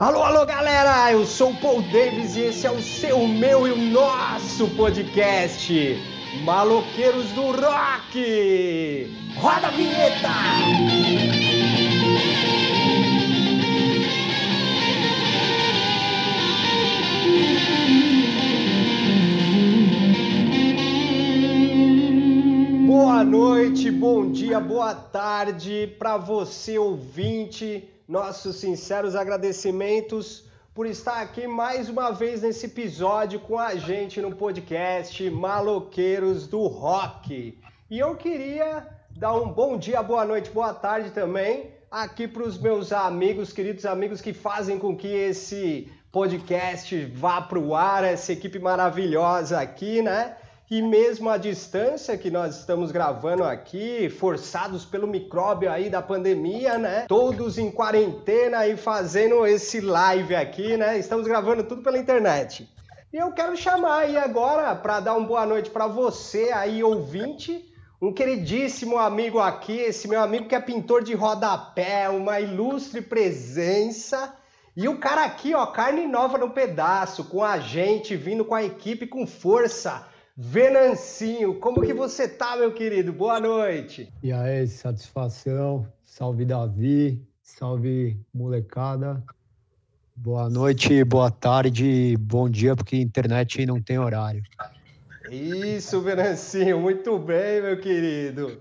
Alô, alô, galera! Eu sou o Paul Davis e esse é o seu, meu e o nosso podcast Maloqueiros do Rock! Roda a vinheta! Boa noite, bom dia, boa tarde para você ouvinte. Nossos sinceros agradecimentos por estar aqui mais uma vez nesse episódio com a gente no podcast Maloqueiros do Rock. E eu queria dar um bom dia, boa noite, boa tarde também aqui para os meus amigos, queridos amigos que fazem com que esse podcast vá para o ar, essa equipe maravilhosa aqui, né? E mesmo à distância que nós estamos gravando aqui, forçados pelo micróbio aí da pandemia, né? Todos em quarentena e fazendo esse live aqui, né? Estamos gravando tudo pela internet. E eu quero chamar aí agora para dar uma boa noite para você aí ouvinte, um queridíssimo amigo aqui, esse meu amigo que é pintor de rodapé, uma ilustre presença. E o cara aqui, ó, carne nova no pedaço, com a gente, vindo com a equipe com força Venancinho, como que você tá, meu querido? Boa noite. E aí, satisfação. Salve Davi, salve molecada. Boa noite, boa tarde, bom dia, porque internet não tem horário. Isso, Venancinho, muito bem, meu querido.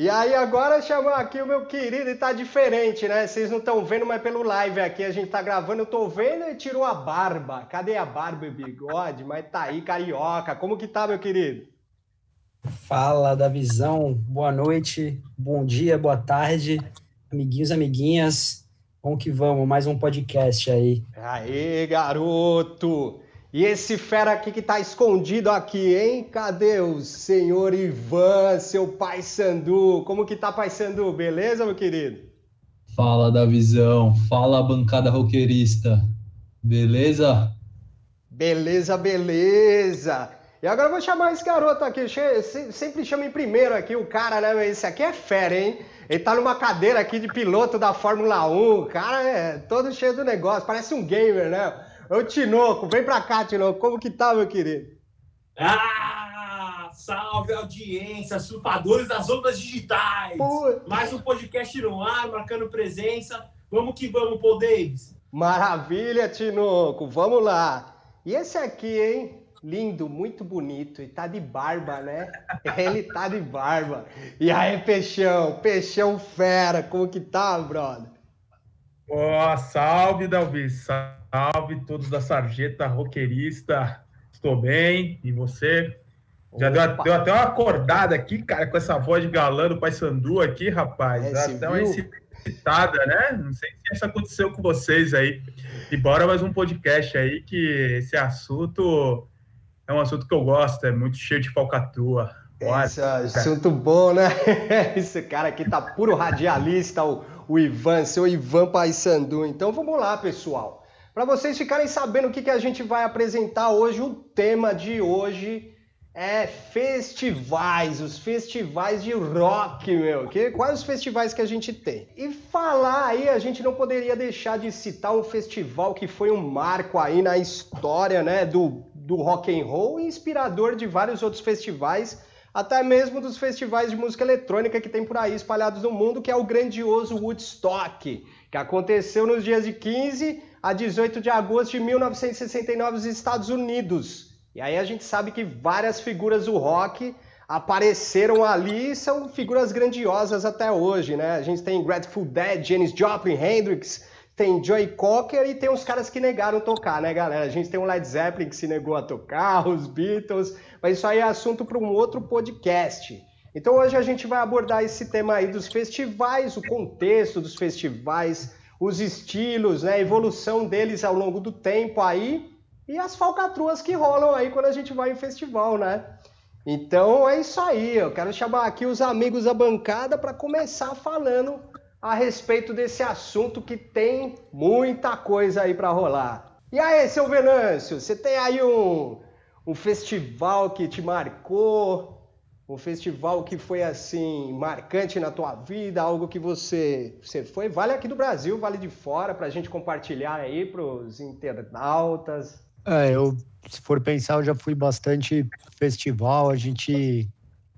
E aí agora chamar aqui o meu querido e tá diferente, né? Vocês não estão vendo, mas pelo live aqui a gente tá gravando, eu tô vendo e tirou a barba. Cadê a barba e bigode? Mas tá aí, carioca. Como que tá, meu querido? Fala, Davizão. Boa noite, bom dia, boa tarde, amiguinhos, amiguinhas. Vamos que vamos, mais um podcast aí. Aê, garoto! E esse fera aqui que tá escondido aqui, hein? Cadê o senhor Ivan, seu pai Sandu? Como que tá, pai Sandu? Beleza, meu querido? Fala, Davizão. Fala, bancada roqueirista. Beleza? Beleza, beleza. E agora eu vou chamar esse garoto aqui. Sempre chama em primeiro aqui o cara, né? Esse aqui é fera, hein? Ele tá numa cadeira aqui de piloto da Fórmula 1. O cara é todo cheio do negócio. Parece um gamer, né? Ô, Tinoco, vem pra cá, Tinoco. Como que tá, meu querido? Ah, salve audiência, surfadores das ondas digitais. Mais um podcast no ar, marcando presença. Vamos que vamos, Paul Davis. Maravilha, Tinoco. Vamos lá. E esse aqui, hein? Lindo, muito bonito. E tá de barba, né? Ele tá de barba. E aí, Peixão? Peixão fera. Como que tá, brother? Oh, salve, Dalvi. Salve Salve todos da Sarjeta Roqueirista. Estou bem. E você? Já deu, deu, até uma acordada aqui, cara, com essa voz de galã do Pai Sandu aqui, rapaz. É, até uma excitada, né? Não sei se isso aconteceu com vocês aí. E bora mais um podcast aí, que esse assunto é um assunto que eu gosto, é muito cheio de falcatrua. Esse assunto bom, né? Esse cara aqui tá puro radialista, o, o Ivan, seu Ivan Paysandu. Então vamos lá, pessoal. Para vocês ficarem sabendo o que, que a gente vai apresentar hoje, o tema de hoje é festivais, os festivais de rock, meu. Que, quais os festivais que a gente tem? E falar aí, a gente não poderia deixar de citar um festival que foi um marco aí na história, né, do, do rock and roll, inspirador de vários outros festivais, até mesmo dos festivais de música eletrônica que tem por aí espalhados no mundo, que é o grandioso Woodstock, que aconteceu nos dias de 15 a 18 de agosto de 1969 nos Estados Unidos. E aí a gente sabe que várias figuras do rock apareceram ali e são figuras grandiosas até hoje, né? A gente tem Grateful Dead, Janis Joplin, Hendrix, tem Joey Cocker e tem os caras que negaram tocar, né, galera? A gente tem o Led Zeppelin que se negou a tocar, os Beatles, mas isso aí é assunto para um outro podcast. Então hoje a gente vai abordar esse tema aí dos festivais, o contexto dos festivais, os estilos, né, a evolução deles ao longo do tempo aí e as falcatruas que rolam aí quando a gente vai em festival, né? Então é isso aí, eu quero chamar aqui os amigos da bancada para começar falando a respeito desse assunto que tem muita coisa aí para rolar. E aí, seu Venâncio, você tem aí um, um festival que te marcou, um festival que foi assim marcante na tua vida, algo que você você foi, vale aqui do Brasil, vale de fora, para a gente compartilhar aí para os internautas. É, eu se for pensar, eu já fui bastante festival. A gente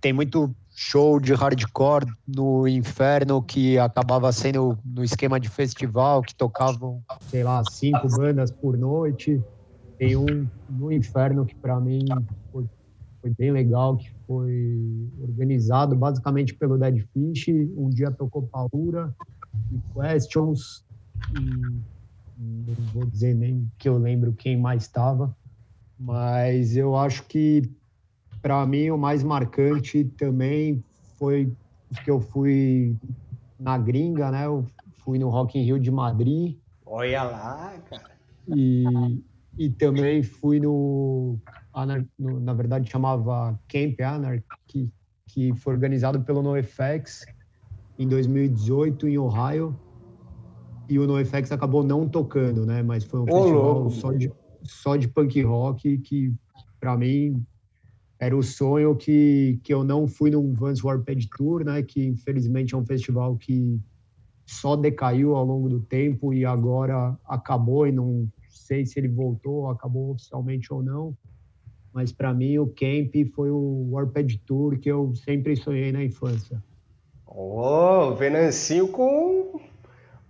tem muito show de hardcore no inferno que acabava sendo no esquema de festival, que tocavam, sei lá, cinco bandas por noite. Tem um no inferno que para mim foi, foi bem legal, que foi organizado basicamente pelo Dead Fish. Um dia tocou Paura e Questions. E não vou dizer nem que eu lembro quem mais estava, mas eu acho que para mim o mais marcante também foi que eu fui na gringa, né? Eu fui no Rock in Rio de Madrid. Olha lá, cara. E, e também fui no no, na verdade chamava Camp Anarchy, que, que foi organizado pelo NoFX em 2018 em Ohio. E o NoFX acabou não tocando, né? Mas foi um festival só de, só de punk rock que, para mim, era o sonho que, que eu não fui no Vans Warped Tour, né? Que infelizmente é um festival que só decaiu ao longo do tempo e agora acabou e não sei se ele voltou, acabou oficialmente ou não mas para mim o Camp foi o Warped Tour que eu sempre sonhei na infância. Oh, Venancinho com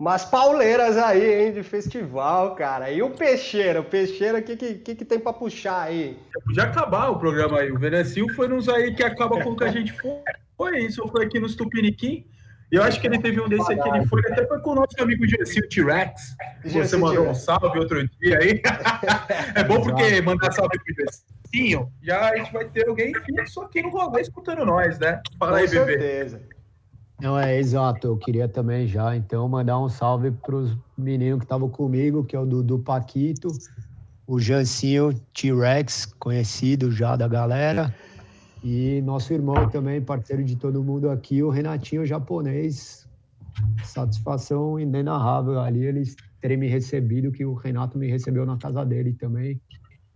umas pauleiras aí, hein, de festival, cara. E o Peixeira? O Peixeira, o que, que, que, tem para puxar aí? Podia acabar o programa aí. O Venancinho foi nos aí que acaba com o que a gente foi. Foi isso, foi aqui nos Tupiniquim. E eu acho que ele teve um desse aqui, ele foi, até foi com o nosso amigo Gessil T-Rex. Você mandou um salve outro dia aí. é bom porque mandar salve pro Gessinho, já a gente vai ter alguém fixo aqui no rolê escutando nós, né? Fala aí, bebê. Não, é exato. Eu queria também já, então, mandar um salve para os meninos que estavam comigo, que é o Dudu Paquito, o Jancinho T-Rex, conhecido já da galera. E nosso irmão também, parceiro de todo mundo aqui, o Renatinho japonês. Satisfação inenarrável ali eles terem me recebido, que o Renato me recebeu na casa dele também,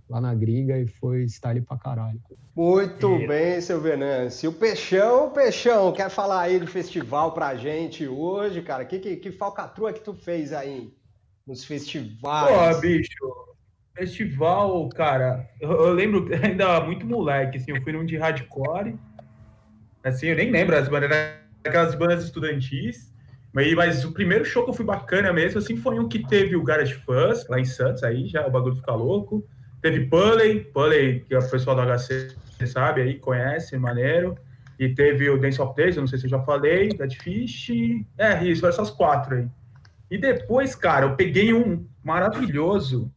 lá na gringa, e foi style pra caralho. Muito é. bem, seu Venâncio. O Peixão, Peixão, quer falar aí do festival pra gente hoje, cara? Que, que, que falcatrua que tu fez aí nos festivais? Pô, bicho, Festival, cara, eu, eu, lembro ainda muito moleque, assim, eu fui num de hardcore, assim, eu nem lembro as bandas, aquelas bandas estudantis, mas, mas o primeiro show que eu fui bacana mesmo, assim, foi um que teve o Garage Fuzz, lá em Santos, aí já o bagulho fica louco, teve Pulley, Pulley, que é o pessoal do HC sabe, aí conhece, maneiro, e teve o Dance of Days, eu não sei se eu já falei, Dead Fish, é, isso, essas quatro aí. E depois, cara, eu peguei um maravilhoso,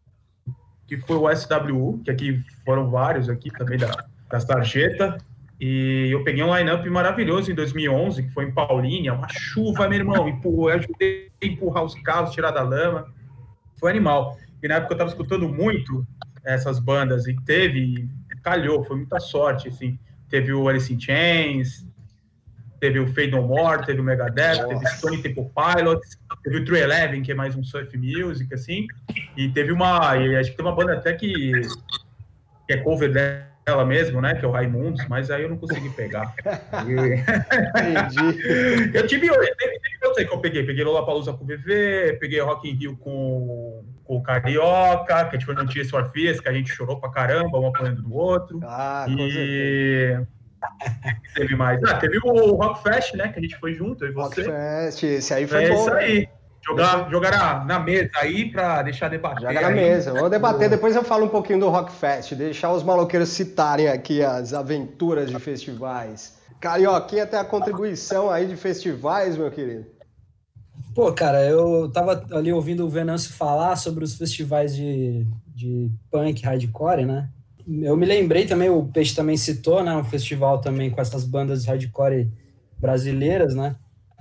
que foi o SWU, que aqui foram vários aqui também da, da sarjeta, e eu peguei um line-up maravilhoso em 2011, que foi em Paulínia, uma chuva, meu irmão, eu ajudei a empurrar os carros, tirar da lama, foi animal. E na época eu estava escutando muito essas bandas, e teve, calhou, foi muita sorte, assim, teve o Alice in Chains, teve o Fade No More, teve o Megadeth, teve Stone Temple Pilots, teve o True Eleven, que é mais um surf music, assim, e teve uma, e acho que tem uma banda até que, que é cover dela mesmo, né, que é o Raimundos, mas aí eu não consegui pegar. Entendi. eu tive, teve, teve outro que eu peguei, peguei Lollapalooza com o VV, peguei Rock in Rio com, com o Carioca, que a gente foi no Tia Orfias, que a gente chorou pra caramba, um apoiando do outro. Ah, e... teve mais. Ah, teve o Rock Fest, né? Que a gente foi junto, eu e você. Rock Fest, esse aí foi é bom. isso aí. Jogar, jogar na mesa aí para deixar debater. Jogar na mesa. Vamos debater, depois eu falo um pouquinho do Rock Fest, deixar os maloqueiros citarem aqui as aventuras de festivais. Carioquinha tem a contribuição aí de festivais, meu querido. Pô, cara, eu tava ali ouvindo o Venâncio falar sobre os festivais de, de punk hardcore, né? eu me lembrei também, o Peixe também citou, né, um festival também com essas bandas hardcore brasileiras, né?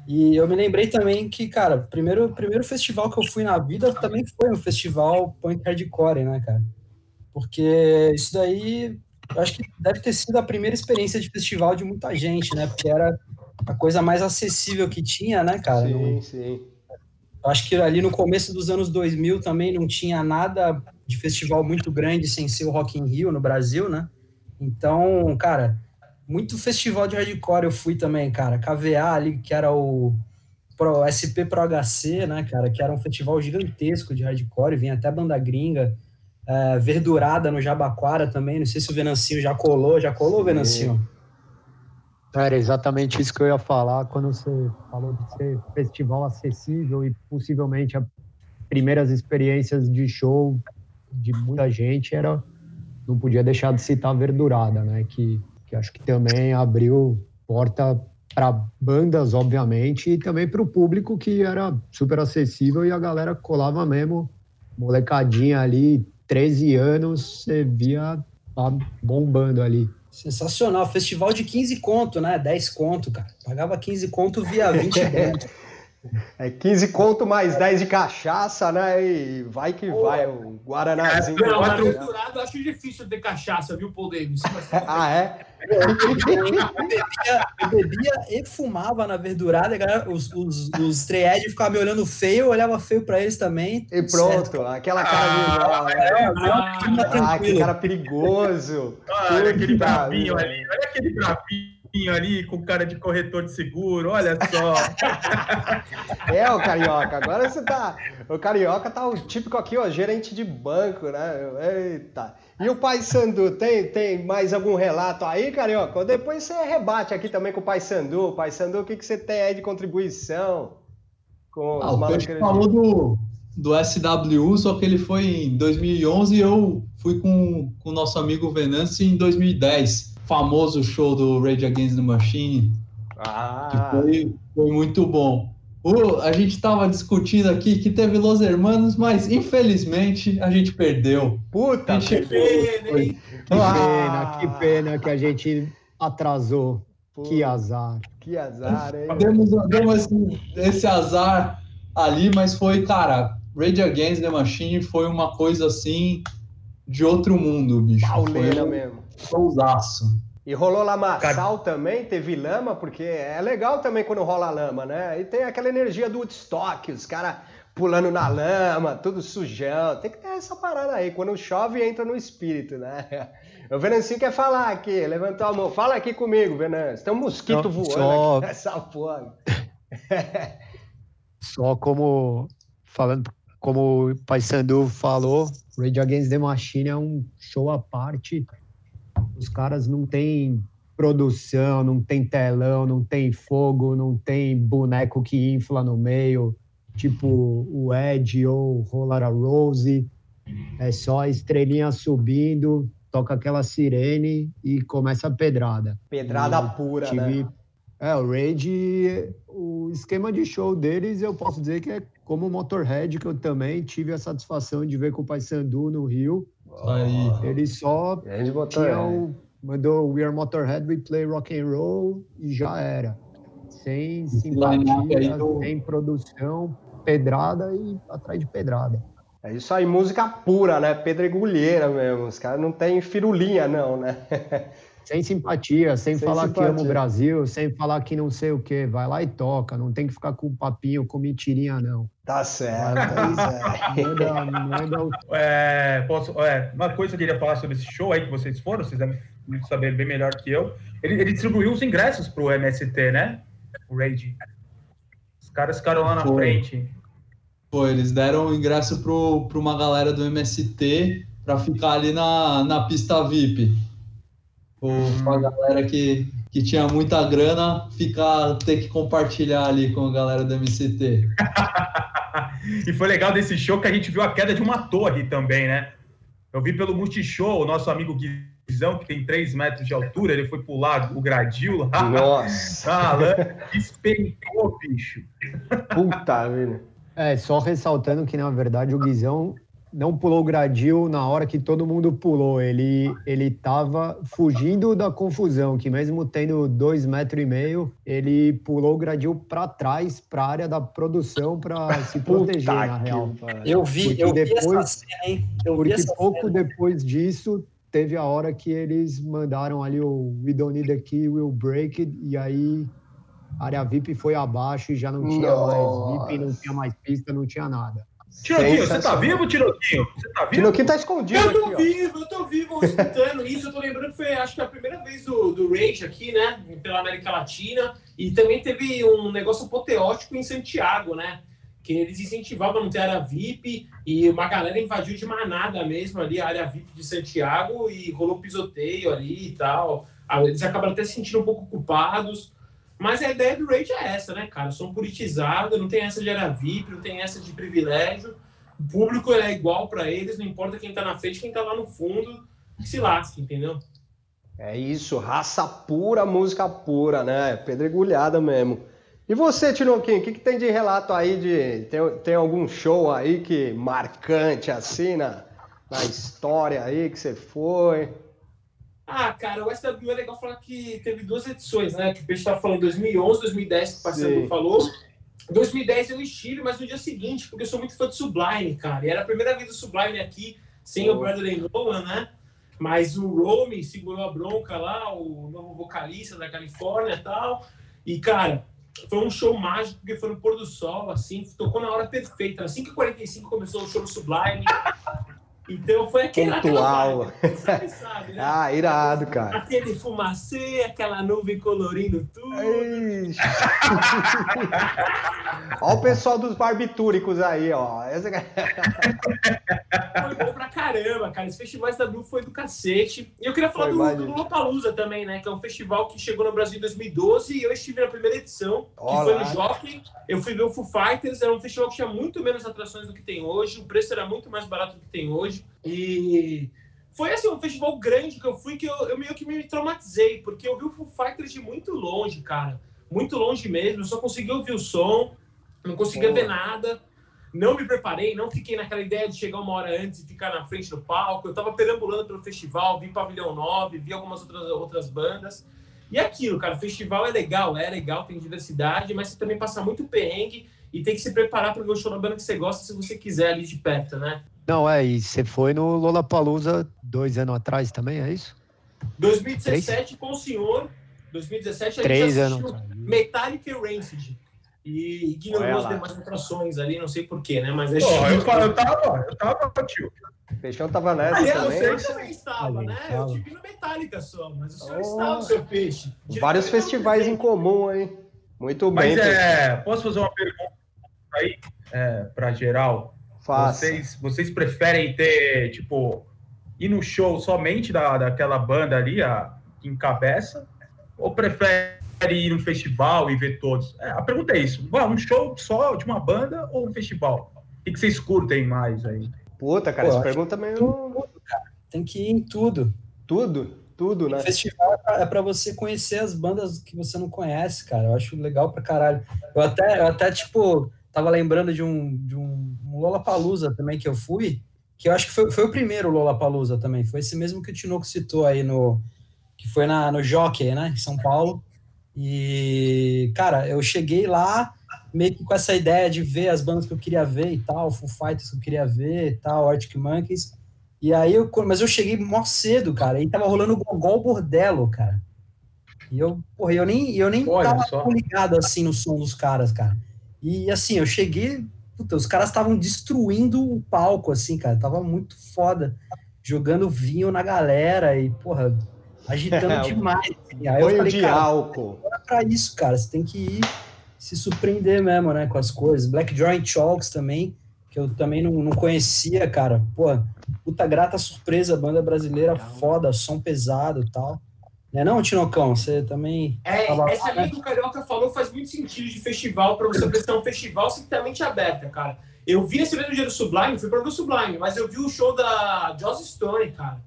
E eu me lembrei também que, cara, primeiro primeiro festival que eu fui na vida também foi um festival punk hardcore, né, cara? Porque isso daí, eu acho que deve ter sido a primeira experiência de festival de muita gente, né? Porque era a coisa mais acessível que tinha, né, cara? Sim, sim. Eu acho que ali no começo dos anos 2000 também não tinha nada de festival muito grande sem ser o Rock in Rio no Brasil, né? Então, cara, muito festival de hardcore eu fui também, cara. KVA ali, que era o Pro, SP Pro HC, né, cara, que era um festival gigantesco de hardcore, vinha até banda gringa, é, Verdurada no Jabaquara também, não sei se o Venancinho já colou, já colou, Venancinho? Era exatamente isso que eu ia falar quando você falou de ser festival acessível e possivelmente as primeiras experiências de show de muita gente era não podia deixar de citar Verdurada, né, que, que acho que também abriu porta para bandas, obviamente, e também para o público que era super acessível e a galera colava mesmo, molecadinha ali, 13 anos, você via bombando ali. Sensacional, festival de 15 conto, né? 10 conto, cara. Pagava 15 conto via 20 conto. É 15 conto mais 10 de cachaça, né? E vai que vai, o Guaranazinho. Não, na Verdurado acho difícil ter cachaça, viu, Paul Davis? ah, é? Eu bebia, eu bebia e fumava na verdurada, e galera, os, os, os ficavam me olhando feio, eu olhava feio pra eles também. E pronto, certo. aquela cara ah, de. É, ah, ah, que cara perigoso. Olha aquele brabinho ali, olha aquele brabinho ali com cara de corretor de seguro, olha só. é, o Carioca, agora você tá. O Carioca tá o típico aqui, ó, gerente de banco, né? Eita. E o Pai Sandu, tem, tem mais algum relato aí, Carioca? Depois você rebate aqui também com o Pai Sandu. Pai Sandu, o que, que você tem aí de contribuição? Com ah, o Peixe falou do, do SWU, só que ele foi em 2011 e eu fui com, com o nosso amigo Venance em 2010 famoso show do Rage Against the Machine, ah. que foi, foi muito bom. O, a gente estava discutindo aqui que teve Los Hermanos, mas infelizmente a gente perdeu. Puta, gente... que pena, hein? Que ah. pena, que pena que a gente atrasou. que azar. Que azar, hein? Demos, demos esse, esse azar ali, mas foi, cara, Rage Against the Machine foi uma coisa assim de outro mundo, bicho. Pauleira foi, mesmo showzaço. E rolou lamaçal Car... também, teve lama, porque é legal também quando rola lama, né? E tem aquela energia do Woodstock, os caras pulando na lama, tudo sujão. Tem que ter essa parada aí. Quando chove, entra no espírito, né? O Venancinho quer falar aqui, levantou a mão. Fala aqui comigo, Venâncio. Tem um mosquito Não, voando só... aqui nessa porra. só como falando como o Pai Sandu falou, Rage Against the Machine é um show à parte os caras não têm produção, não tem telão, não tem fogo, não tem boneco que infla no meio, tipo o Ed ou Roller a Rose. É só a estrelinha subindo, toca aquela sirene e começa a pedrada. Pedrada e pura, tive... né? É, o Rage, o esquema de show deles, eu posso dizer que é como o Motorhead, que eu também tive a satisfação de ver com o Paysandu no Rio. Aí. Ele só tinha o, mandou We Are Motorhead, We Play Rock and Roll e já era. Sem simpatia, sem produção, pedrada e atrás de pedrada. É isso aí, música pura, né? Pedregulheira mesmo. Os caras não tem firulinha, não, né? sem simpatia, sem, sem falar simpatia. que ama o Brasil, sem falar que não sei o quê. Vai lá e toca, não tem que ficar com papinho, com mentirinha, não. Tá certo. é. manda, manda é, posso, é, uma coisa que eu queria falar sobre esse show aí que vocês foram, vocês devem saber bem melhor que eu. Ele, ele distribuiu os ingressos pro MST, né? O Rage. Os caras ficaram lá na Pô. frente. Pô, eles deram o ingresso para uma galera do MST para ficar ali na, na pista VIP com a galera que, que tinha muita grana ficar ter que compartilhar ali com a galera do MCT. e foi legal desse show que a gente viu a queda de uma torre também, né? Eu vi pelo Multishow, o nosso amigo Guizão, que tem 3 metros de altura, ele foi pular o gradil lá. Nossa! Ah, despencou, bicho. Puta, velho. É, só ressaltando que, na verdade, o Guizão não pulou o gradil na hora que todo mundo pulou. Ele ele estava fugindo da confusão, que mesmo tendo dois metros e meio, ele pulou o gradil para trás, para a área da produção, para se proteger na real. Eu vi, porque eu depois, vi essa cena, hein? Eu porque pouco cena. depois disso teve a hora que eles mandaram ali o We Don't Need a Key, We'll Break It, e aí a área VIP foi abaixo e já não tinha Nossa. mais VIP, não tinha mais pista, não tinha nada. Tinoquinho, você tá vivo, Tinoquinho? Você tá vivo? Tinoquinho tá escondido. Eu tô aqui, vivo, ó. eu tô vivo escutando isso. Eu tô lembrando que foi, acho que a primeira vez do, do Rage aqui, né? Pela América Latina. E também teve um negócio apoteótico em Santiago, né? Que eles incentivavam a não ter área VIP e uma galera invadiu de manada mesmo ali a área VIP de Santiago e rolou pisoteio ali e tal. Eles acabaram até se sentindo um pouco culpados. Mas a ideia do Rage é essa, né, cara? São politizados, não tem essa de área VIP, não tem essa de privilégio. O público é igual para eles, não importa quem tá na frente, quem tá lá no fundo, se lasque, entendeu? É isso, raça pura, música pura, né? Pedregulhada mesmo. E você, Tinoquinho, o que, que, tem de relato aí de. Tem, tem algum show aí que marcante assim na, na história aí que você foi? Ah, cara, o SW é legal falar que teve duas edições, né? Que o Peixe estava falando 2011, 2010, que o parceiro Sim. falou. 2010 eu estilo, mas no dia seguinte, porque eu sou muito fã de Sublime, cara. E era a primeira vez do Sublime aqui, sem oh. o Bradley Nolan, né? Mas o Rome segurou a bronca lá, o novo vocalista da Califórnia e tal. E, cara, foi um show mágico, porque foi no pôr do sol, assim, tocou na hora perfeita. Às 5h45 começou o show do Sublime. Então foi aquele Pontual. Sabe, sabe, né? Ah, irado, cara. Aquele fumacê, aquela nuvem colorindo tudo. Olha o pessoal dos barbitúricos aí, ó. Essa... foi bom pra caramba, cara. Esse festival da Blue foi do cacete. E eu queria falar foi do, do Lollapalooza também, né? Que é um festival que chegou no Brasil em 2012 e eu estive na primeira edição, que Olá. foi no Jockey. Eu fui ver o Foo Fighters. Era um festival que tinha muito menos atrações do que tem hoje. O preço era muito mais barato do que tem hoje. E foi assim, um festival grande que eu fui que eu, eu meio que me traumatizei, porque eu vi o Foo Fighters de muito longe, cara. Muito longe mesmo, eu só consegui ouvir o som, não conseguia ver nada. Não me preparei, não fiquei naquela ideia de chegar uma hora antes e ficar na frente do palco. Eu tava perambulando pelo festival, vi Pavilhão 9, vi algumas outras, outras bandas. E aquilo, cara, o festival é legal, é legal, tem diversidade, mas você também passa muito perrengue e tem que se preparar para ver o show na banda que você gosta se você quiser ali de perto, né? Não, é, e você foi no Lollapalooza dois anos atrás também, é isso? 2017 Três? com o senhor, 2017 a Três gente assistiu anos. Metallica e Rancid. E ignorou as demais atrações ali, não sei porquê, né? Mas é oh, eu, eu tava, eu tava, tio. Peixão tava nessa Aliás, também. Eu também estava, né? Eu tive no Metallica só, mas o senhor oh. estava, seu peixe. Vários festivais em comum, hein? Muito bem. Mas é, posso fazer uma pergunta aí é, para geral? Faça. Vocês, vocês preferem ter, tipo, ir no show somente da, daquela banda ali, a, que encabeça? Ou prefere ir no festival e ver todos? É, a pergunta é isso. Um show só de uma banda ou um festival? O que, vocês curtem mais aí? Puta, cara, Pô, essa pergunta meio. Tudo, cara. Tem que ir em tudo. Tudo? Tudo, né? O festival é para você conhecer as bandas que você não conhece, cara. Eu acho legal pra caralho. Eu até, eu até tipo, tava lembrando de um, de um, um Lollapalooza também que eu fui, que eu acho que foi, foi o primeiro Lollapalooza também. Foi esse mesmo que o Tinoco citou aí no... Que foi na, no Jockey, né? Em São Paulo. E, cara, eu cheguei lá meio que com essa ideia de ver as bandas que eu queria ver e tal, Full Fighters que eu queria ver e tal, Arctic Monkeys. E aí eu, mas eu cheguei mó cedo, cara, e tava rolando o Gogol Bordello, cara. E eu, porra, eu nem, eu nem Olha tava só. ligado assim no som dos caras, cara. E assim, eu cheguei, puta, os caras estavam destruindo o palco, assim, cara, tava muito foda, jogando vinho na galera e, porra, agitando é, demais. Assim. Aí eu falei, de cara, álcool. É pra isso, cara, você tem que ir se surpreender mesmo, né, com as coisas. Black Joint Chalks também, que eu também não, não conhecia, cara. Pô, puta grata surpresa, banda brasileira foda, som pesado e tal. Não é não, Tinocão? Você também. É, tava... essa linha que o Carioca falou faz muito sentido de festival, para você prestar um festival simplesmente aberta, cara. Eu vi esse mesmo dia do Sublime, fui para o Sublime, mas eu vi o show da Joss Stone, cara.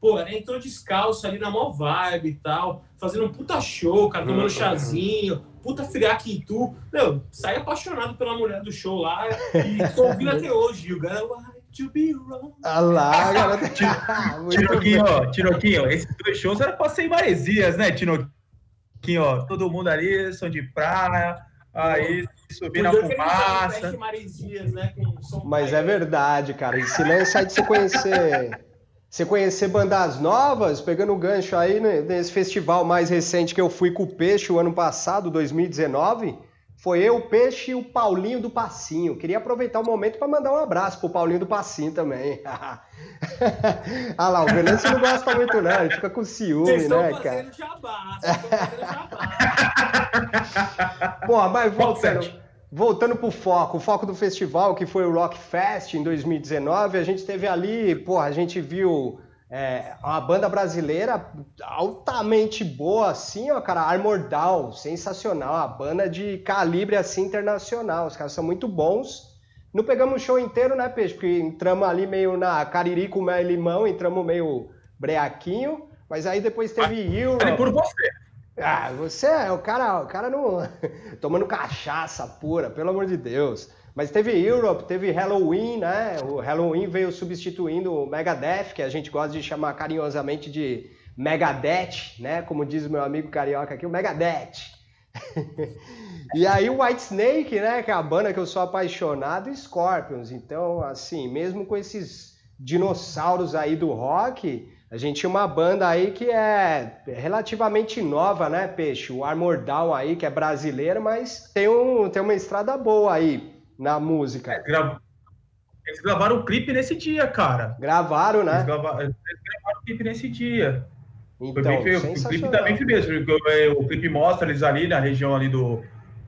Pô, ela entrou descalço ali na mó vibe e tal, fazendo um puta show, cara, tomando uhum. chazinho, puta friaque em tu. Meu, saí apaixonado pela mulher do show lá e tô ouvindo até hoje. You gotta to be wrong. Ah lá, galera. Tinoquinho, Tinoquinho, esses dois shows eram pra ser em Maresias, né, Tinoquinho? Todo mundo ali, som de praia, aí subir na fumaça. Né, Mas é verdade, cara. E se não sai de se conhecer você conhecer bandas novas, pegando o gancho aí né, nesse festival mais recente que eu fui com o Peixe o ano passado, 2019, Foi eu, o Peixe e o Paulinho do Passinho. Queria aproveitar o momento para mandar um abraço pro Paulinho do Passinho também. ah lá, o Venâncio não gosta muito, não. Ele fica com ciúme, né, cara? Jabá, vocês estão fazendo jabá. Pô, mas voltando, voltando pro foco, o foco do festival, que foi o Rock Fest em 2019, a gente teve ali, pô, a gente viu é, uma banda brasileira altamente boa, assim, ó, cara, Armor Down, sensacional, uma banda de calibre, assim, internacional, os caras são muito bons. Não pegamos o show inteiro, né, Peixe? Porque entramos ali meio na cariri com mel e limão, entramos meio breaquinho, mas aí depois teve Euro. por você. Ah, você é o cara, o cara não... tomando cachaça pura, pelo amor de Deus. Mas teve Europe, teve Halloween, né? O Halloween veio substituindo o Megadeth, que a gente gosta de chamar carinhosamente de Megadeth, né? Como diz o meu amigo carioca aqui, o Megadeth. e aí o White Snake, né? Que é a banda que eu sou apaixonado, e Scorpions. Então, assim, mesmo com esses dinossauros aí do rock, a gente tinha uma banda aí que é relativamente nova, né, Peixe? O Armor Down aí, que é brasileira, mas tem, um, tem uma estrada boa aí na música. É, gra... Eles gravaram o clipe nesse dia, cara. Gravaram, né? Eles gravaram, eles gravaram o clipe nesse dia. Então, foi bem, o clipe também foi mesmo. O clipe mostra eles ali na região ali do,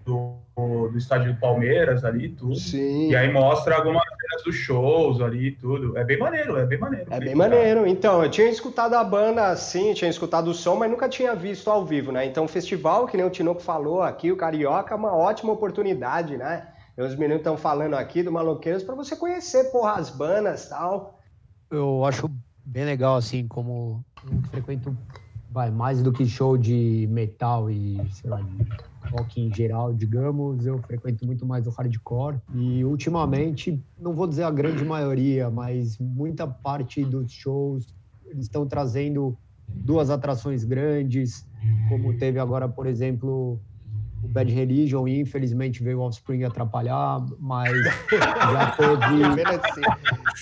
do, do estádio do Palmeiras ali tudo. Sim. E aí mostra algumas cenas dos shows ali tudo. É bem maneiro, é bem maneiro. É bem maneiro. Então, eu tinha escutado a banda assim, tinha escutado o som, mas nunca tinha visto ao vivo, né? Então, o festival, que nem o Tinoco falou aqui, o Carioca, é uma ótima oportunidade, né? Os meninos estão falando aqui do Maloqueiros para você conhecer, porra, as bandas tal. Eu acho bem legal, assim, como eu frequento vai, mais do que show de metal e, sei lá, rock em geral, digamos, eu frequento muito mais o hardcore. E ultimamente, não vou dizer a grande maioria, mas muita parte dos shows eles estão trazendo duas atrações grandes, como teve agora, por exemplo, o Bad Religion e infelizmente veio o Offspring atrapalhar, mas já teve.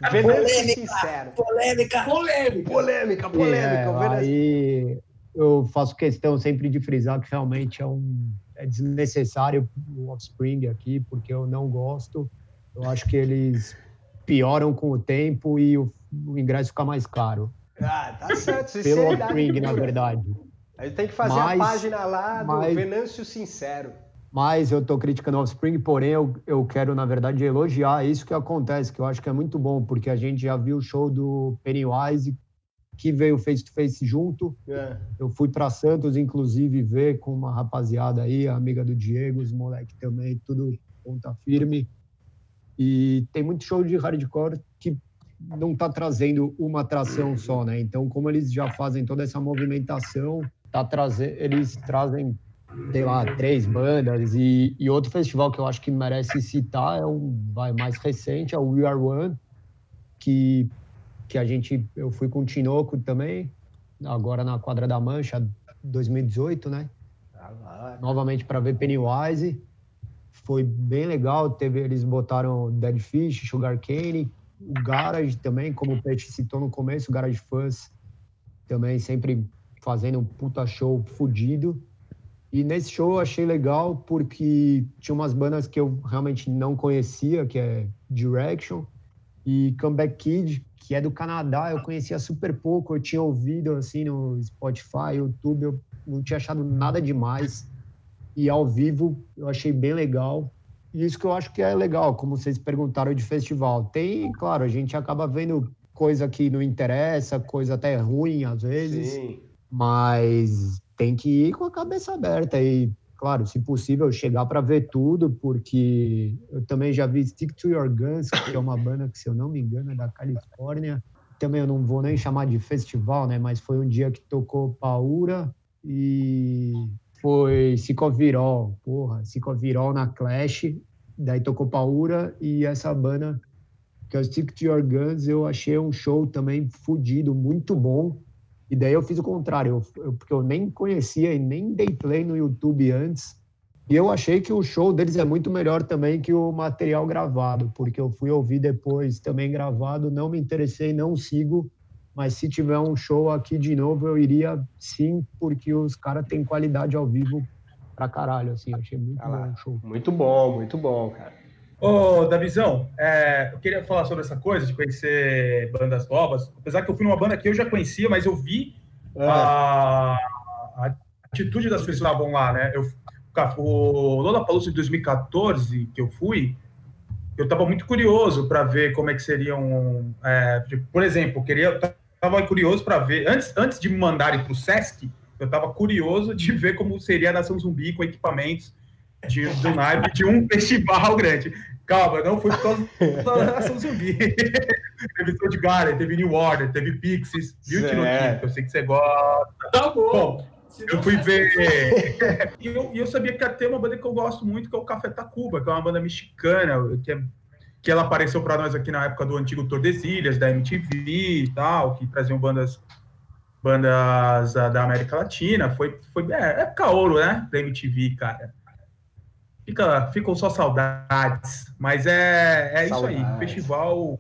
polêmica, sincero. polêmica, polêmica, polêmica, polêmica. É, aí eu faço questão sempre de frisar que realmente é um é desnecessário o Offspring aqui, porque eu não gosto. Eu acho que eles pioram com o tempo e o, o ingresso fica mais caro. Ah, tá certo. Pelo Offspring, na verdade. A gente tem que fazer mas, a página lá do mas, Venâncio Sincero. Mas eu estou criticando o Offspring, porém eu, eu quero, na verdade, elogiar isso que acontece, que eu acho que é muito bom, porque a gente já viu o show do Pennywise, que veio face to face junto. É. Eu fui para Santos, inclusive, ver com uma rapaziada aí, amiga do Diego, os moleques também, tudo ponta firme. E tem muito show de hardcore que não está trazendo uma atração só, né? Então, como eles já fazem toda essa movimentação, tá trazendo, eles trazem, sei lá, três bandas e, e, outro festival que eu acho que merece citar é um vai mais recente, é o We Are One, que que a gente eu fui com o Tinoco também, agora na Quadra da Mancha 2018, né? Ah, Novamente para ver Pennywise. Foi bem legal, teve eles botaram Dead Fish, Sugar Cane, o Garage também, como o Pet citou no começo, o Garage Fuzz também sempre fazendo um puta show fudido. E nesse show eu achei legal porque tinha umas bandas que eu realmente não conhecia, que é Direction e Comeback Kid, que é do Canadá, eu conhecia super pouco, eu tinha ouvido assim no Spotify, YouTube, eu não tinha achado nada demais. E ao vivo eu achei bem legal. E isso que eu acho que é legal, como vocês perguntaram de festival. Tem, claro, a gente acaba vendo coisa que não interessa, coisa até ruim às vezes. Sim. Mas tem que ir com a cabeça aberta e, claro, se possível, chegar para ver tudo, porque eu também já vi Stick to Your Guns, que é uma banda que, se eu não me engano, é da Califórnia. Também eu não vou nem chamar de festival, né? Mas foi um dia que tocou Paura e foi Cicovirol, porra, Cicovirol na Clash, daí tocou Paura e essa banda que é o Stick to Your Guns, eu achei um show também fodido, muito bom. E daí eu fiz o contrário, eu, eu, porque eu nem conhecia e nem dei play no YouTube antes. E eu achei que o show deles é muito melhor também que o material gravado, porque eu fui ouvir depois também gravado, não me interessei, não sigo, mas se tiver um show aqui de novo, eu iria sim, porque os caras têm qualidade ao vivo pra caralho, assim, achei muito ah, bom o show. Muito bom, muito bom, cara. Ô, Davizão, é, eu queria falar sobre essa coisa de conhecer bandas novas. Apesar que eu fui numa banda que eu já conhecia, mas eu vi é. a, a, atitude das pessoas que estavam lá, né? Eu, o Lola Palusa de 2014, que eu fui, eu estava muito curioso para ver como é que seriam. É, tipo, por exemplo, eu queria, estava curioso para ver, antes, antes de me mandarem para o Sesc, eu estava curioso de ver como seria a Nação Zumbi com equipamentos de, do naipe de um festival grande. Calma, não foi por causa da Nação Zumbi. teve Soul Garden, teve New Order, teve Pixies, viu, Tino que eu sei que você gosta. Tá bom. bom eu fui ver. e, eu, eu sabia que ia ter uma banda que eu gosto muito, que é o Café Tacuba, que é uma banda mexicana, que, é, que ela apareceu para nós aqui na época do antigo Tordesilhas, da MTV e tal, que traziam bandas bandas da América Latina. Foi, foi é, época ouro, né? Da MTV, cara. Fica, ficam só saudades. Mas é, é isso aí. Festival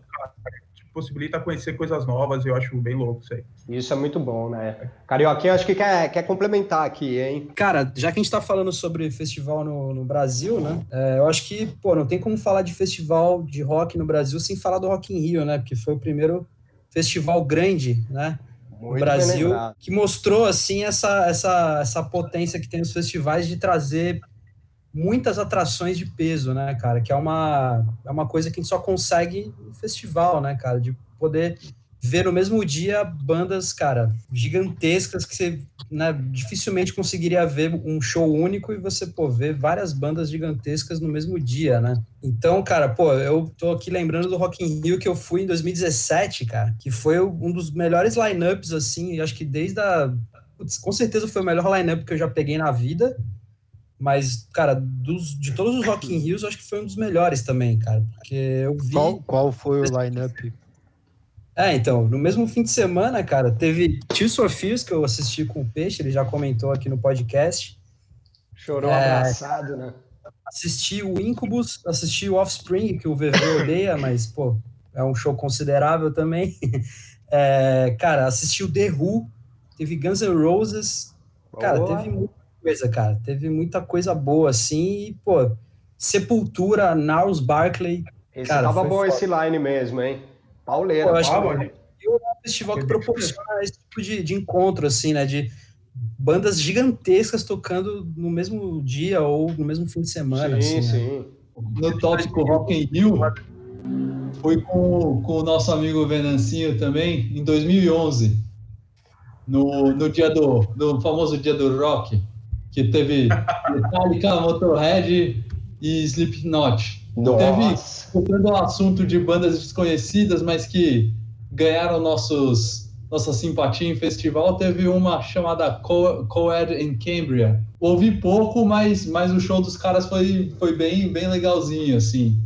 possibilita conhecer coisas novas, eu acho bem louco isso aí. Isso é muito bom, né? Carioquinha, acho que quer, quer complementar aqui, hein? Cara, já que a gente tá falando sobre festival no, no Brasil, né? É, eu acho que, pô, não tem como falar de festival de rock no Brasil sem falar do Rock in Rio, né? Porque foi o primeiro festival grande, né? Muito no Brasil, que mostrou, assim, essa, essa, essa potência que tem os festivais de trazer muitas atrações de peso, né, cara? Que é uma, é uma coisa que a gente só consegue no festival, né, cara? De poder ver no mesmo dia bandas, cara, gigantescas que você né, dificilmente conseguiria ver um show único e você, pô, ver várias bandas gigantescas no mesmo dia, né? Então, cara, pô, eu tô aqui lembrando do Rock in Rio que eu fui em 2017, cara, que foi um dos melhores lineups, assim, acho que desde a... Putz, com certeza foi o melhor lineup que eu já peguei na vida, mas, cara, dos, de todos os Rock in Rios, acho que foi um dos melhores também, cara. Porque eu vi. Qual, qual foi o line-up? É, então, no mesmo fim de semana, cara, teve Tio Sofios, que eu assisti com o Peixe, ele já comentou aqui no podcast. Chorou é, abraçado, né? Assisti o Incubus, assisti o Offspring, que o VV odeia, mas, pô, é um show considerável também. É, cara, assisti o The Who, teve Guns N' Roses. Cara, teve muito coisa, cara. Teve muita coisa boa, assim. E, pô, Sepultura, Niles Barkley. Esse cara, tava bom foda. esse line mesmo, hein? Pauleira. Pô, eu acho que é um festival que proporciona esse tipo de, de encontro, assim, né? De bandas gigantescas tocando no mesmo dia ou no mesmo fim de semana. Sim, assim, sim. Né? No tópico Rock in Rio, foi com, com o nosso amigo Venancinho também, em 2011, no, no dia do no famoso dia do rock que teve Metallica, Motorhead e Slipknot. Nossa. Teve, tocando o assunto de bandas desconhecidas, mas que ganharam nossos, nossa simpatia em festival, teve uma chamada Co Coed in Cambria. Ouvi pouco, mas, mas o show dos caras foi, foi bem, bem legalzinho, assim.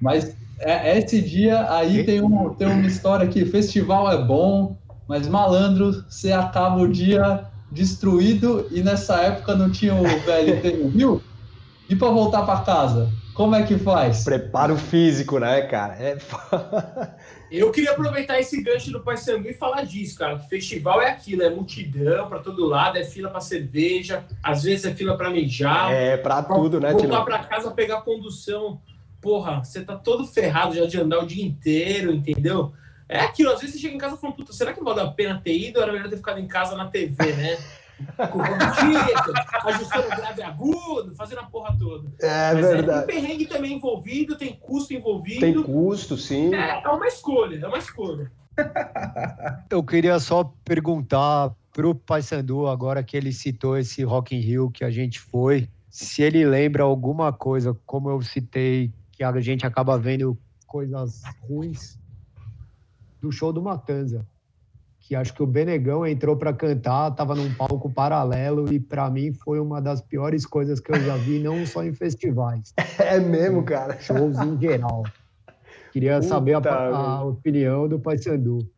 Mas é, esse dia aí tem, um, tem uma história que festival é bom, mas malandro, você acaba o dia destruído e nessa época não tinha o VLT no Rio. E para voltar para casa, como é que faz? Preparo físico, né, cara? É... Eu queria aproveitar esse gancho do Paysandu e falar disso, cara. Festival é aquilo, é multidão para todo lado, é fila para cerveja, às vezes é fila para mijar. É, para tudo, né, Voltar para casa, pegar condução. Porra, você tá todo ferrado já de andar o dia inteiro, entendeu? É aquilo, às vezes você chega em casa e fala, puta, será que vale a pena ter ido ou era melhor ter ficado em casa na TV, né? ajustando o grave agudo, fazendo a porra toda. É Mas verdade. É, tem perrengue também envolvido, tem custo envolvido. Tem custo, sim. É, é uma escolha, é uma escolha. Eu queria só perguntar pro Paysandu, agora que ele citou esse Rock in Rio que a gente foi, se ele lembra alguma coisa, como eu citei, que a gente acaba vendo coisas ruins do show do Matanza, que acho que o Benegão entrou para cantar, estava num palco paralelo e para mim foi uma das piores coisas que eu já vi, não só em festivais. É mesmo, cara. Shows em geral. Queria Puta saber a, a opinião do Paysandu.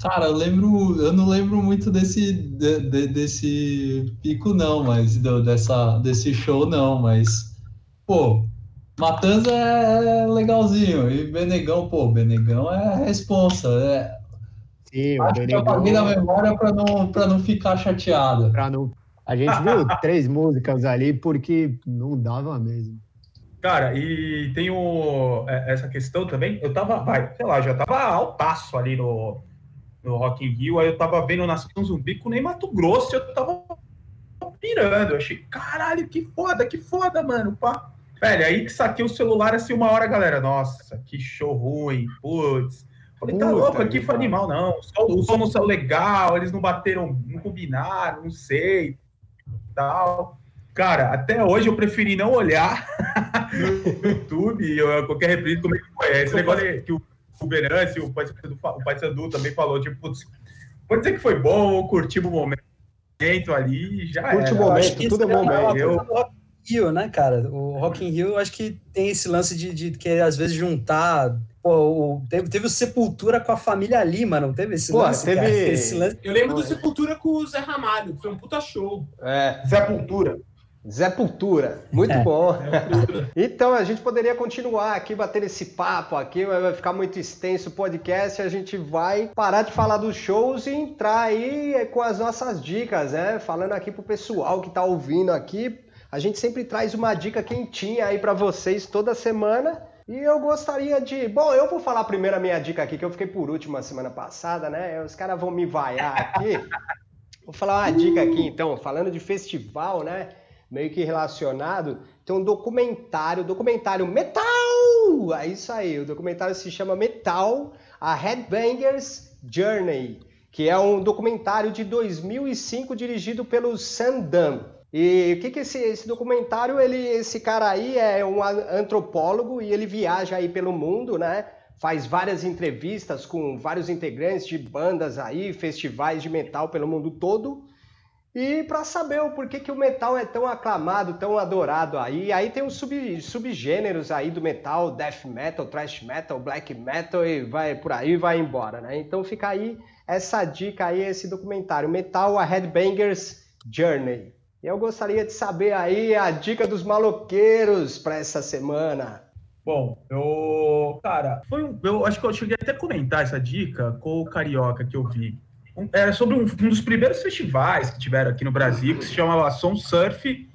Cara, eu lembro, eu não lembro muito desse de, de, desse pico não, mas do, dessa desse show não, mas pô, Matanza é legalzinho. E Benegão, pô, Benegão é responsa. É... Sim, Acho o Benegão... que eu apaguei na memória para não, pra não ficar chateado. Para não, A gente viu três músicas ali porque não dava mesmo. Cara, e tem o, é, essa questão também. Eu tava, vai, sei lá, já tava altaço ali no, no Rock in Rio. Aí eu tava vendo Nação Zumbi com nem Mato Grosso. Eu tava pirando. Eu achei, caralho, que foda, que foda, mano. Pá. Velho, aí que saquei o celular assim uma hora, galera. Nossa, que show ruim, putz. Falei, tá Puta louco, aqui foi animal, não. O som não saiu legal, eles não bateram, não combinaram, não sei, tal. Cara, até hoje eu preferi não olhar no YouTube, eu, qualquer reprise, como é que foi. Esse negócio que o, Venâncio, o Pai Sandu, o Pai Sandu também falou, tipo, putz, pode dizer que foi bom, curtimos o momento ali, já Curte o momento, tudo é bom, velho. Eu... Rio, né, cara? O Rock in Rio, eu acho que tem esse lance de, de que às vezes juntar Pô, o, teve, teve o Sepultura com a família Lima, não teve esse Pô, lance? Teve... Esse lance? Eu lembro do Sepultura com o Zé Ramalho, que foi um puta show. É. Sepultura. Sepultura, muito é. bom. então a gente poderia continuar aqui batendo esse papo aqui, vai ficar muito extenso o podcast. A gente vai parar de falar dos shows e entrar aí com as nossas dicas, né? Falando aqui pro pessoal que tá ouvindo aqui, a gente sempre traz uma dica quentinha aí para vocês toda semana. E eu gostaria de. Bom, eu vou falar primeiro a minha dica aqui, que eu fiquei por último a semana passada, né? Os caras vão me vaiar aqui. Vou falar uma dica aqui, então, falando de festival, né? Meio que relacionado, tem um documentário, documentário Metal! É isso aí, o documentário se chama Metal, a Headbangers Journey, que é um documentário de 2005 dirigido pelo Sandam. E o que, que esse, esse documentário, ele, esse cara aí é um antropólogo e ele viaja aí pelo mundo, né? Faz várias entrevistas com vários integrantes de bandas aí, festivais de metal pelo mundo todo. E para saber o porquê que o metal é tão aclamado, tão adorado aí. Aí tem os sub, subgêneros aí do metal, death metal, thrash metal, black metal e vai por aí vai embora, né? Então fica aí essa dica aí, esse documentário, Metal a Headbangers Journey. Eu gostaria de saber aí a dica dos maloqueiros para essa semana. Bom, eu. Cara, foi um, eu acho que eu cheguei até a comentar essa dica com o Carioca que eu vi. Um, era sobre um, um, dos primeiros festivais que tiveram aqui no Brasil, que se chamava Som Surf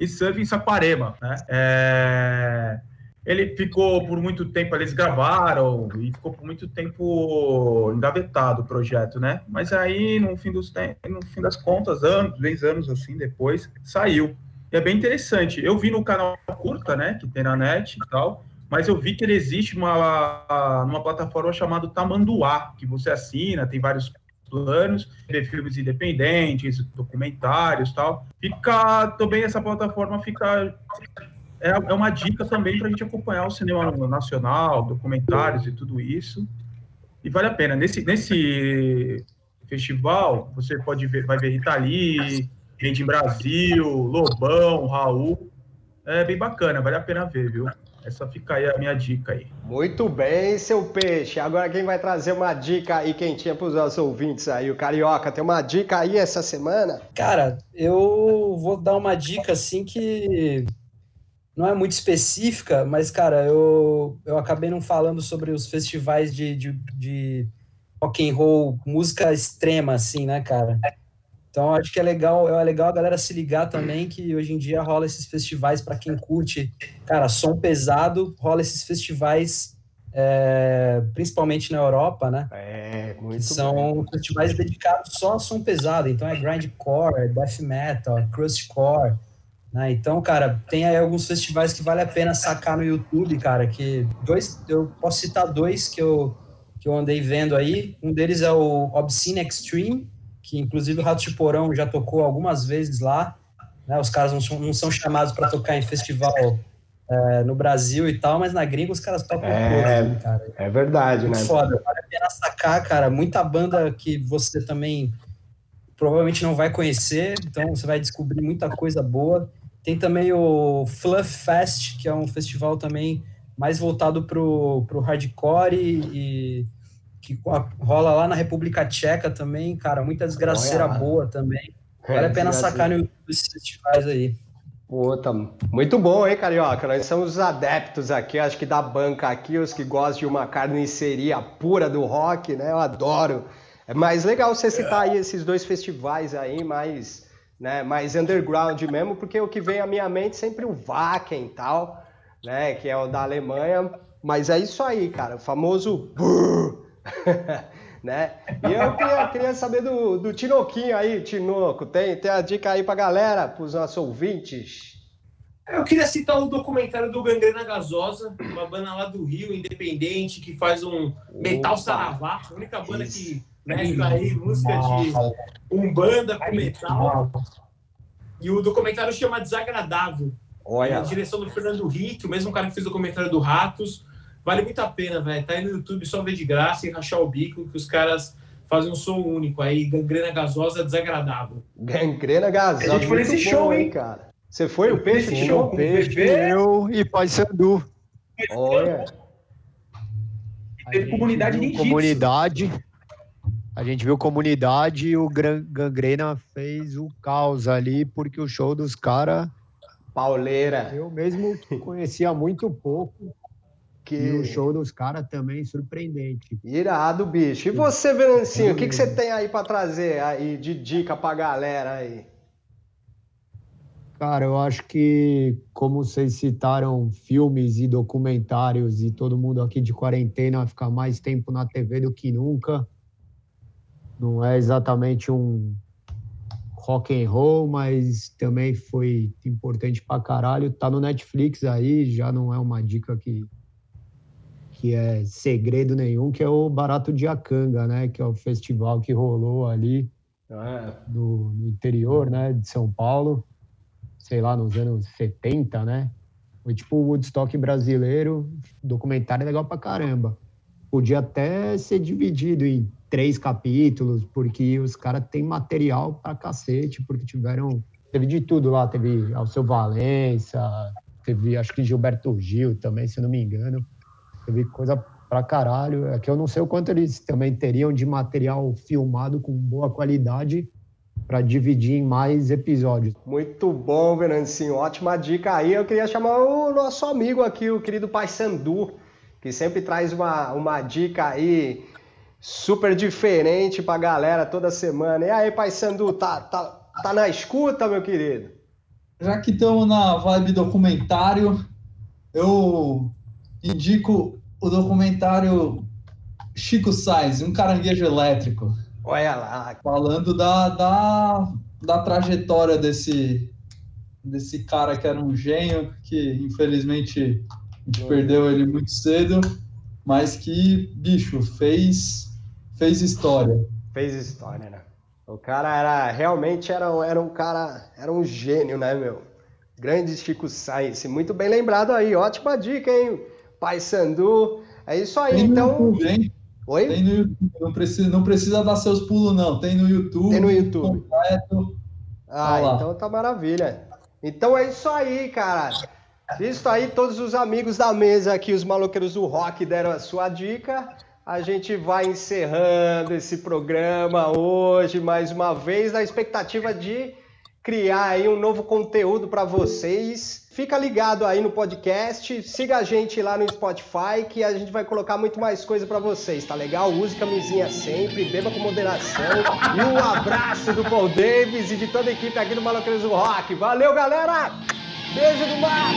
e Surf em Saquarema. Né? É ele ficou por muito tempo, eles gravaram e ficou por muito tempo engavetado o projeto, né? Mas aí, no fim, dos, no fim das contas, anos, 10 anos assim depois, saiu. E é bem interessante. Eu vi no canal Curta, né, que tem na net e tal, mas eu vi que ele existe uma, numa plataforma chamada Tamanduá, que você assina, tem vários planos, vê filmes independentes, documentários tal. Fica, também essa plataforma fica é, é uma dica também para a gente acompanhar o cinema nacional, documentários e tudo isso. E vale a pena. Nesse, nesse festival, você pode ver, vai ver Rita Lee, Gente em Brasil, Lobão, Raul. É bem bacana, vale a pena ver, viu? Essa fica aí a minha dica aí. Muito bem, seu peixe. Agora quem vai trazer uma dica aí quentinha para os nossos ouvintes aí? O Carioca, tem uma dica aí essa semana? Cara, eu vou dar uma dica assim que não é muito específica, mas, cara, eu, eu acabei não falando sobre os festivais de, de, de rock and roll, música extrema, assim, né, cara? Então, acho que é legal, é legal a galera se ligar também que hoje em dia rola esses festivais para quem curte, cara, som pesado, rola esses festivais, é, principalmente na Europa, né? É, muito que São bem. festivais dedicados só a som pesado, então é grindcore, death metal, crustcore, né? Então, cara, tem aí alguns festivais que vale a pena sacar no YouTube, cara, que dois, eu posso citar dois que eu, que eu andei vendo aí. Um deles é o Obscene Extreme, que inclusive o Rato de Porão já tocou algumas vezes lá. Né? Os caras não são, não são chamados para tocar em festival é, no Brasil e tal, mas na gringa os caras tocam é, né, cara. É verdade, Muito né? Foda, vale a pena sacar, cara. Muita banda que você também provavelmente não vai conhecer, então você vai descobrir muita coisa boa. Tem também o Fluff Fest, que é um festival também mais voltado pro, pro hardcore e, que rola lá na República Tcheca também, cara, muita desgraceira boa também. É, vale a pena sacar no YouTube esses festivais aí. Puta, muito bom, hein, Carioca? Nós somos adeptos aqui, acho que da banca aqui, os que gostam de uma carniceria pura do rock, né? Eu adoro. É mais legal você citar aí esses dois festivais aí, mais né? Mais underground mesmo, porque o que vem à minha mente é sempre o Wacken e tal, né? Que é o da Alemanha. Mas é isso aí, cara. O famoso. né? E eu queria, queria saber do, do Tinoquinho aí, Tinoco. Tem, tem a dica aí pra galera, pros nossos ouvintes? Eu queria citar o documentário do Gangrena Gasosa, uma banda lá do Rio, independente, que faz um metal saravá, a única banda que mescla aí música de umbanda com metal. E o documentário chama Desagradável. Olha. É a direção do Fernando Rick, o mesmo cara que fez o documentário do Ratos. Vale muito a pena, velho. Tá aí no YouTube, só ver de graça e rachar o bico, que os caras fazem um som único aí. Gangrena gasosa desagradável. Gangrena gasosa. A gente foi nesse show, hein, cara. Você foi o peixe? Show, o peixe. Eu e Pai Sandu. Olha. Teve comunidade ninjitsu. Comunidade. A gente viu comunidade e o Gangrena fez o caos ali, porque o show dos caras. Pauleira. Eu mesmo conhecia muito pouco. Que... E o show dos caras também surpreendente. Irado, bicho. E você, Venancinho, o que, que você tem aí para trazer aí de dica pra galera aí? Cara, eu acho que, como vocês citaram filmes e documentários, e todo mundo aqui de quarentena ficar mais tempo na TV do que nunca, não é exatamente um rock and roll, mas também foi importante pra caralho. Tá no Netflix aí, já não é uma dica que, que é segredo nenhum, que é o Barato de Acanga, né? Que é o festival que rolou ali ah. no, no interior, né? De São Paulo sei lá, nos anos 70, né? Foi tipo o Woodstock brasileiro, documentário legal pra caramba. Podia até ser dividido em três capítulos, porque os caras têm material pra cacete, porque tiveram. Teve de tudo lá, teve Alceu Valença, teve acho que Gilberto Gil também, se não me engano. Teve coisa pra caralho. É que eu não sei o quanto eles também teriam de material filmado com boa qualidade para dividir em mais episódios. Muito bom, Venancinho. Ótima dica aí. Eu queria chamar o nosso amigo aqui, o querido Pai Sandu, que sempre traz uma, uma dica aí super diferente para a galera toda semana. E aí, Pai Sandu, tá, tá, tá na escuta, meu querido? Já que estamos na vibe documentário, eu indico o documentário Chico Sainz, um caranguejo elétrico. Olha lá. Falando da, da, da trajetória desse, desse cara que era um gênio, que infelizmente a gente perdeu ele muito cedo, mas que, bicho, fez, fez história. Fez história, né? O cara era, realmente era, era um cara, era um gênio, né, meu? Grande Chico Sainz, muito bem lembrado aí, ótima dica, hein? Pai Sandu, é isso aí, Tem então... YouTube, hein? Oi? Tem no YouTube, não precisa, não precisa dar seus pulos, não. Tem no YouTube. Tem no YouTube. Completo. Ah, então tá maravilha. Então é isso aí, cara. Isso aí, todos os amigos da mesa aqui, os maloqueiros do rock, deram a sua dica. A gente vai encerrando esse programa hoje, mais uma vez, na expectativa de criar aí um novo conteúdo para vocês. Fica ligado aí no podcast, siga a gente lá no Spotify que a gente vai colocar muito mais coisa para vocês, tá legal? Use camisinha sempre, beba com moderação. E um abraço do Paul Davis e de toda a equipe aqui do Maloqueiros Rock. Valeu, galera! Beijo do mar!